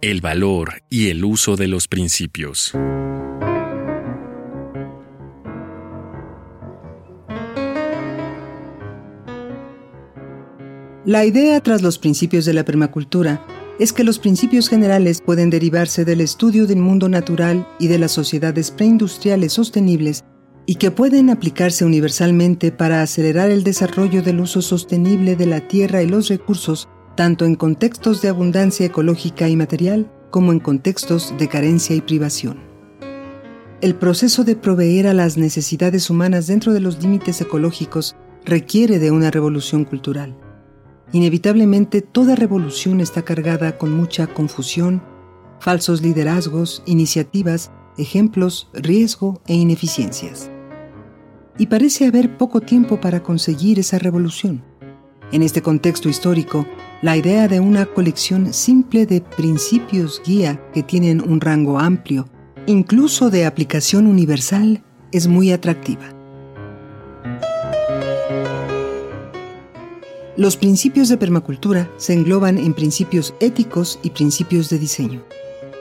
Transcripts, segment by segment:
El valor y el uso de los principios. La idea tras los principios de la permacultura es que los principios generales pueden derivarse del estudio del mundo natural y de las sociedades preindustriales sostenibles y que pueden aplicarse universalmente para acelerar el desarrollo del uso sostenible de la tierra y los recursos tanto en contextos de abundancia ecológica y material como en contextos de carencia y privación. El proceso de proveer a las necesidades humanas dentro de los límites ecológicos requiere de una revolución cultural. Inevitablemente toda revolución está cargada con mucha confusión, falsos liderazgos, iniciativas, ejemplos, riesgo e ineficiencias. Y parece haber poco tiempo para conseguir esa revolución. En este contexto histórico, la idea de una colección simple de principios guía que tienen un rango amplio, incluso de aplicación universal, es muy atractiva. Los principios de permacultura se engloban en principios éticos y principios de diseño.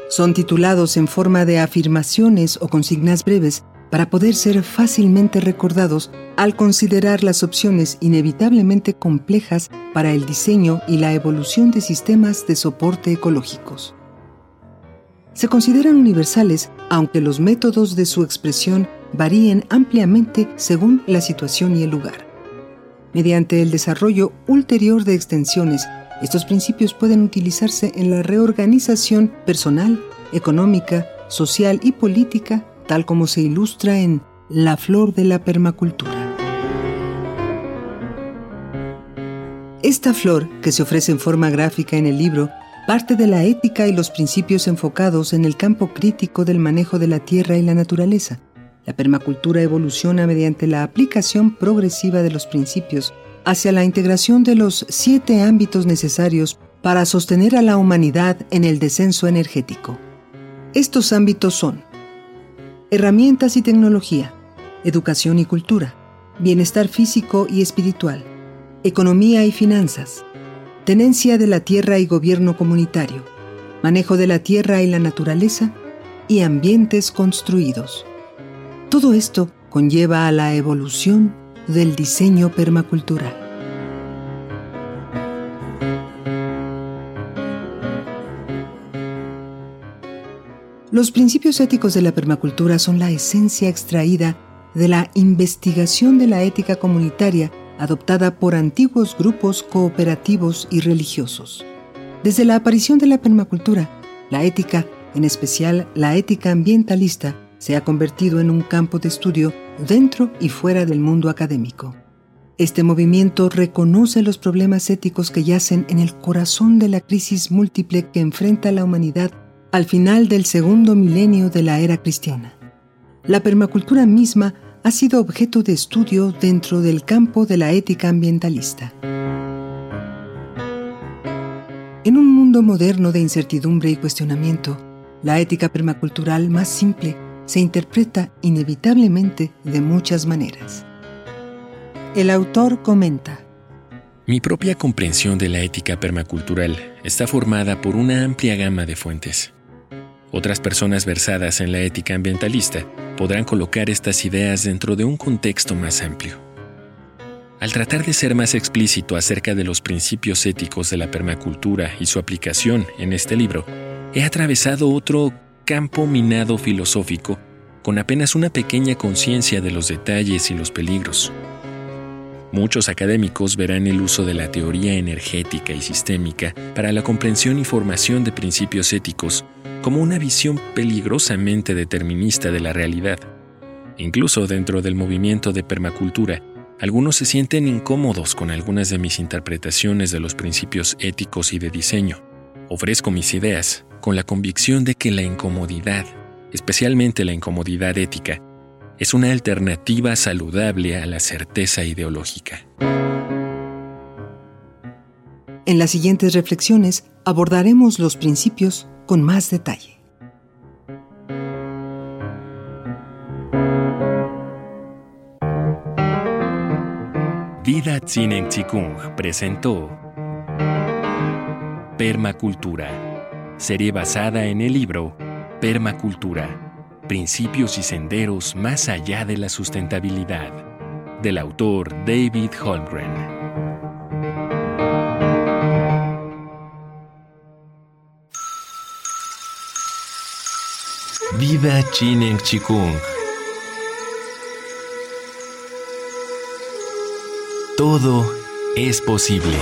Son titulados en forma de afirmaciones o consignas breves para poder ser fácilmente recordados al considerar las opciones inevitablemente complejas para el diseño y la evolución de sistemas de soporte ecológicos. Se consideran universales aunque los métodos de su expresión varíen ampliamente según la situación y el lugar. Mediante el desarrollo ulterior de extensiones, estos principios pueden utilizarse en la reorganización personal, económica, social y política tal como se ilustra en La flor de la permacultura. Esta flor, que se ofrece en forma gráfica en el libro, parte de la ética y los principios enfocados en el campo crítico del manejo de la tierra y la naturaleza. La permacultura evoluciona mediante la aplicación progresiva de los principios hacia la integración de los siete ámbitos necesarios para sostener a la humanidad en el descenso energético. Estos ámbitos son herramientas y tecnología, educación y cultura, bienestar físico y espiritual, economía y finanzas, tenencia de la tierra y gobierno comunitario, manejo de la tierra y la naturaleza y ambientes construidos. Todo esto conlleva a la evolución del diseño permacultural. Los principios éticos de la permacultura son la esencia extraída de la investigación de la ética comunitaria adoptada por antiguos grupos cooperativos y religiosos. Desde la aparición de la permacultura, la ética, en especial la ética ambientalista, se ha convertido en un campo de estudio dentro y fuera del mundo académico. Este movimiento reconoce los problemas éticos que yacen en el corazón de la crisis múltiple que enfrenta la humanidad al final del segundo milenio de la era cristiana. La permacultura misma ha sido objeto de estudio dentro del campo de la ética ambientalista. En un mundo moderno de incertidumbre y cuestionamiento, la ética permacultural más simple se interpreta inevitablemente de muchas maneras. El autor comenta, Mi propia comprensión de la ética permacultural está formada por una amplia gama de fuentes. Otras personas versadas en la ética ambientalista podrán colocar estas ideas dentro de un contexto más amplio. Al tratar de ser más explícito acerca de los principios éticos de la permacultura y su aplicación en este libro, he atravesado otro campo minado filosófico con apenas una pequeña conciencia de los detalles y los peligros. Muchos académicos verán el uso de la teoría energética y sistémica para la comprensión y formación de principios éticos como una visión peligrosamente determinista de la realidad. Incluso dentro del movimiento de permacultura, algunos se sienten incómodos con algunas de mis interpretaciones de los principios éticos y de diseño, Ofrezco mis ideas con la convicción de que la incomodidad, especialmente la incomodidad ética, es una alternativa saludable a la certeza ideológica. En las siguientes reflexiones abordaremos los principios con más detalle. Vida Tzinen Chikung presentó Permacultura, serie basada en el libro Permacultura, Principios y Senderos más allá de la sustentabilidad, del autor David Holmgren. Vida Chinen Chikung Todo es posible.